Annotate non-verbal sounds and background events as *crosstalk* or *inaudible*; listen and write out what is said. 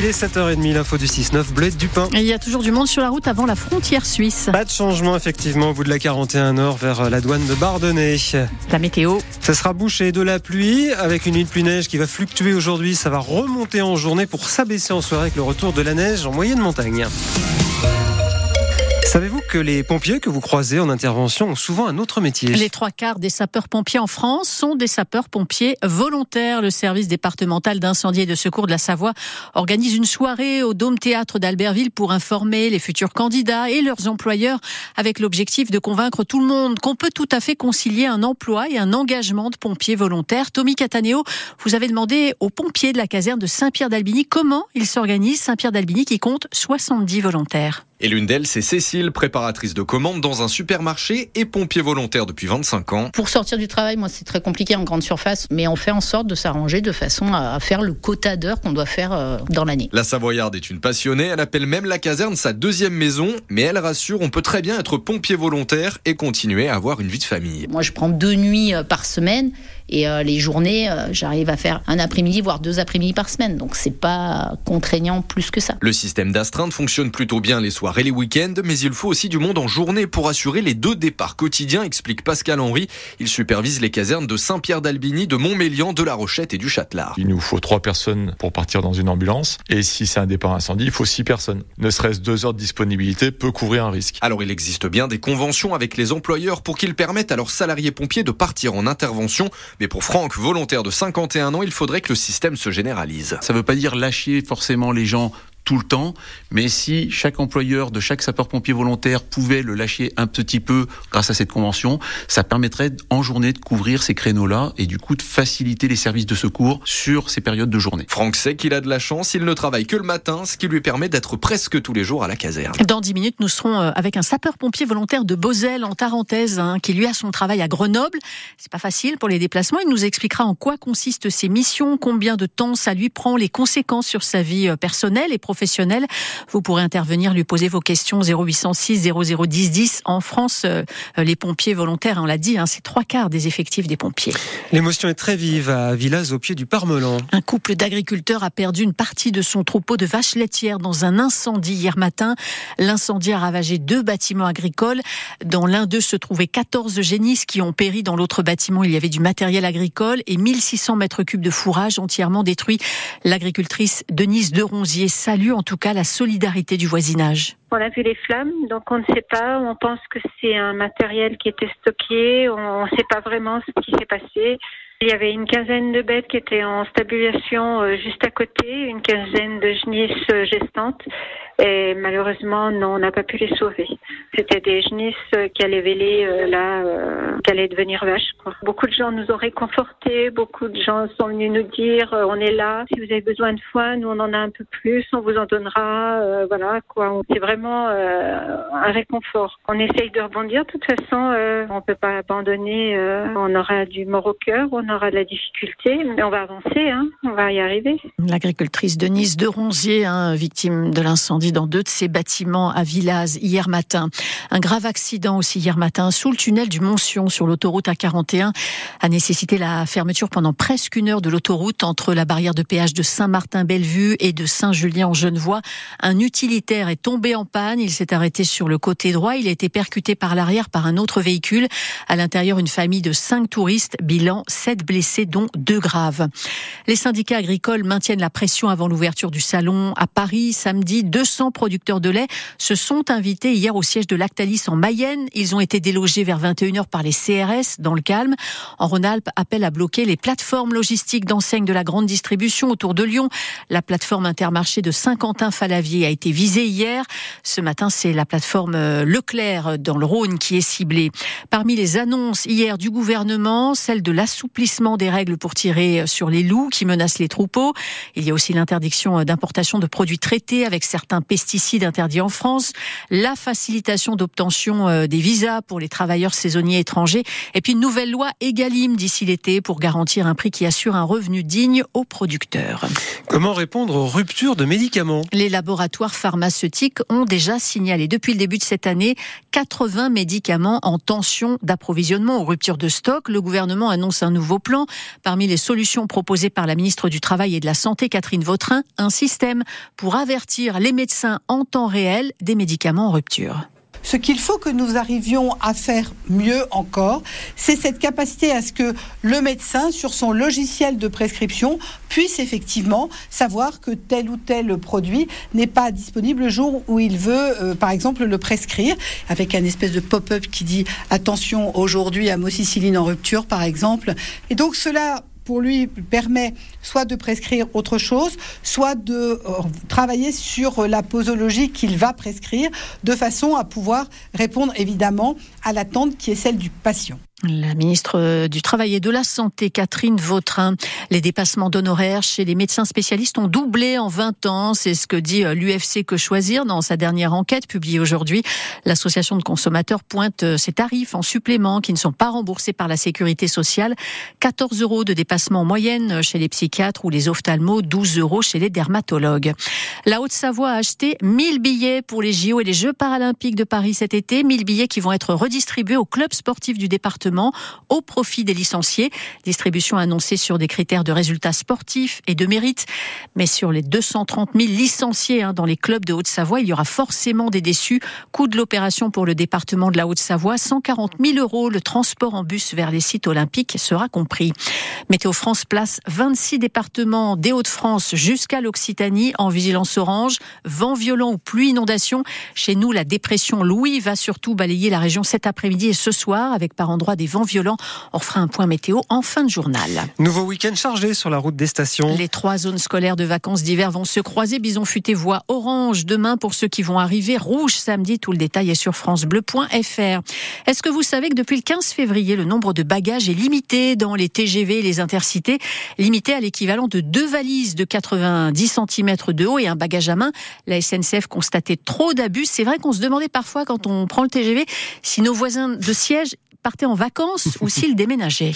Il est 7h30, l'info du 6-9, Bled du pain. il y a toujours du monde sur la route avant la frontière suisse. Pas de changement, effectivement, au bout de la 41 Nord vers la douane de Bardonnay. La météo. Ça sera bouché de la pluie, avec une nuit de pluie-neige qui va fluctuer aujourd'hui. Ça va remonter en journée pour s'abaisser en soirée avec le retour de la neige en moyenne montagne. Savez-vous que les pompiers que vous croisez en intervention ont souvent un autre métier? Les trois quarts des sapeurs-pompiers en France sont des sapeurs-pompiers volontaires. Le service départemental d'incendie et de secours de la Savoie organise une soirée au Dôme Théâtre d'Albertville pour informer les futurs candidats et leurs employeurs avec l'objectif de convaincre tout le monde qu'on peut tout à fait concilier un emploi et un engagement de pompiers volontaires. Tommy Cataneo, vous avez demandé aux pompiers de la caserne de Saint-Pierre d'Albini comment ils s'organisent. Saint-Pierre d'Albini qui compte 70 volontaires. Et l'une d'elles, c'est Cécile, préparatrice de commandes dans un supermarché et pompier volontaire depuis 25 ans. Pour sortir du travail, moi, c'est très compliqué en grande surface, mais on fait en sorte de s'arranger de façon à faire le quota d'heures qu'on doit faire euh, dans l'année. La Savoyarde est une passionnée, elle appelle même la caserne sa deuxième maison, mais elle rassure, on peut très bien être pompier volontaire et continuer à avoir une vie de famille. Moi, je prends deux nuits euh, par semaine et euh, les journées, j'arrive à faire un après-midi, voire deux après-midi par semaine. Donc, c'est pas contraignant plus que ça. Le système d'astreinte fonctionne plutôt bien les soirs et les week-ends, mais il faut aussi du monde en journée pour assurer les deux départs quotidiens, explique Pascal Henry. Il supervise les casernes de Saint-Pierre d'Albini, de Montmélian, de La Rochette et du Châtelard. Il nous faut trois personnes pour partir dans une ambulance, et si c'est un départ incendie, il faut six personnes. Ne serait-ce deux heures de disponibilité peut couvrir un risque. Alors il existe bien des conventions avec les employeurs pour qu'ils permettent à leurs salariés pompiers de partir en intervention, mais pour Franck, volontaire de 51 ans, il faudrait que le système se généralise. Ça ne veut pas dire lâcher forcément les gens tout le temps, mais si chaque employeur de chaque sapeur-pompier volontaire pouvait le lâcher un petit peu grâce à cette convention, ça permettrait en journée de couvrir ces créneaux-là et du coup de faciliter les services de secours sur ces périodes de journée. Franck sait qu'il a de la chance, il ne travaille que le matin, ce qui lui permet d'être presque tous les jours à la caserne. Dans 10 minutes, nous serons euh, avec un sapeur-pompier volontaire de Beauzelle en Tarentaise, hein, qui lui a son travail à Grenoble. C'est pas facile pour les déplacements. Il nous expliquera en quoi consistent ses missions, combien de temps ça lui prend, les conséquences sur sa vie euh, personnelle et professionnelle vous pourrez intervenir, lui poser vos questions 0806 0010 10. En France, euh, les pompiers volontaires, on l'a dit, hein, c'est trois quarts des effectifs des pompiers. L'émotion est très vive à Villaz au pied du Parmelan. Un couple d'agriculteurs a perdu une partie de son troupeau de vaches laitières dans un incendie hier matin. L'incendie a ravagé deux bâtiments agricoles. Dans l'un d'eux se trouvaient 14 génisses qui ont péri. Dans l'autre bâtiment, il y avait du matériel agricole et 1600 mètres cubes de fourrage entièrement détruits. L'agricultrice Denise de Ronzier en tout cas la solidarité du voisinage. On a vu les flammes, donc on ne sait pas. On pense que c'est un matériel qui était stocké. On ne sait pas vraiment ce qui s'est passé. Il y avait une quinzaine de bêtes qui étaient en stabilisation euh, juste à côté, une quinzaine de genisses euh, gestantes. Et malheureusement, non, on n'a pas pu les sauver. C'était des genisses euh, qui allaient véler là, qui allaient devenir vaches. Quoi. Beaucoup de gens nous ont réconfortés, beaucoup de gens sont venus nous dire on est là. Si vous avez besoin de foin, nous on en a un peu plus, on vous en donnera. voilà quoi. C'est vraiment un réconfort. On essaye de rebondir. De toute façon, on peut pas abandonner. on aura du mort au cœur. On aura de la difficulté, mais on va avancer, hein. on va y arriver. L'agricultrice Denise de Ronzier, hein, victime de l'incendie dans deux de ses bâtiments à Villaz hier matin. Un grave accident aussi hier matin sous le tunnel du Montsion sur l'autoroute A41 a nécessité la fermeture pendant presque une heure de l'autoroute entre la barrière de péage de Saint-Martin-Bellevue et de Saint-Julien en Genevois. Un utilitaire est tombé en panne, il s'est arrêté sur le côté droit, il a été percuté par l'arrière par un autre véhicule. À l'intérieur, une famille de cinq touristes, bilan 7 blessés, dont deux graves. Les syndicats agricoles maintiennent la pression avant l'ouverture du salon à Paris. Samedi, 200 producteurs de lait se sont invités hier au siège de Lactalis en Mayenne. Ils ont été délogés vers 21h par les CRS dans le calme. En Rhône-Alpes, appelle à bloquer les plateformes logistiques d'enseignes de la grande distribution autour de Lyon. La plateforme intermarché de Saint-Quentin-Falavier a été visée hier. Ce matin, c'est la plateforme euh, Leclerc dans le Rhône qui est ciblée. Parmi les annonces hier du gouvernement, celle de l'assouplissement des règles pour tirer sur les loups qui menacent les troupeaux. Il y a aussi l'interdiction d'importation de produits traités avec certains pesticides interdits en France, la facilitation d'obtention euh, des visas pour les travailleurs saisonniers étrangers, et puis une nouvelle loi Egalim d'ici l'été pour garantir un prix qui assure un revenu digne aux producteurs. Comment répondre aux ruptures de médicaments? Les laboratoires pharmaceutiques ont déjà signalé depuis le début de cette année 80 médicaments en tension d'approvisionnement aux ruptures de stock. Le gouvernement annonce un nouveau plan. Parmi les solutions proposées par la ministre du Travail et de la Santé, Catherine Vautrin, un système pour avertir les médecins en temps réel des médicaments en rupture. Ce qu'il faut que nous arrivions à faire mieux encore, c'est cette capacité à ce que le médecin, sur son logiciel de prescription, puisse effectivement savoir que tel ou tel produit n'est pas disponible le jour où il veut, euh, par exemple, le prescrire, avec un espèce de pop-up qui dit attention aujourd'hui amoxicilline en rupture, par exemple. Et donc cela pour lui permet soit de prescrire autre chose, soit de euh, travailler sur la posologie qu'il va prescrire, de façon à pouvoir répondre évidemment à l'attente qui est celle du patient. La ministre du Travail et de la Santé, Catherine Vautrin. Les dépassements d'honoraires chez les médecins spécialistes ont doublé en 20 ans. C'est ce que dit euh, l'UFC Que Choisir dans sa dernière enquête publiée aujourd'hui. L'association de consommateurs pointe euh, ces tarifs en supplément qui ne sont pas remboursés par la sécurité sociale. 14 euros de dépassement en moyenne chez les psychiatres ou les ophtalmos, 12 euros chez les dermatologues. La Haute-Savoie a acheté 1000 billets pour les JO et les Jeux paralympiques de Paris cet été. 1000 billets qui vont être redistribués aux clubs sportifs du département au profit des licenciés. Distribution annoncée sur des critères de résultats sportifs et de mérite. Mais sur les 230 000 licenciés hein, dans les clubs de Haute-Savoie, il y aura forcément des déçus. Coût de l'opération pour le département de la Haute-Savoie, 140 000 euros. Le transport en bus vers les sites olympiques sera compris. Météo France place 26 départements des Hauts-de-France jusqu'à l'Occitanie en vigilance orange. Vent violent ou pluie inondation. Chez nous, la dépression Louis va surtout balayer la région cet après-midi et ce soir avec par endroits des vents violents. On fera un point météo en fin de journal. Nouveau week-end chargé sur la route des stations. Les trois zones scolaires de vacances d'hiver vont se croiser. Bison futé voie orange demain pour ceux qui vont arriver. Rouge samedi. Tout le détail est sur francebleu.fr. Est-ce que vous savez que depuis le 15 février, le nombre de bagages est limité dans les TGV et les intercités, limité à l'équivalent de deux valises de 90 cm de haut et un bagage à main. La SNCF constatait trop d'abus. C'est vrai qu'on se demandait parfois quand on prend le TGV si nos voisins de siège partaient en vacances ou s'ils *laughs* déménageaient.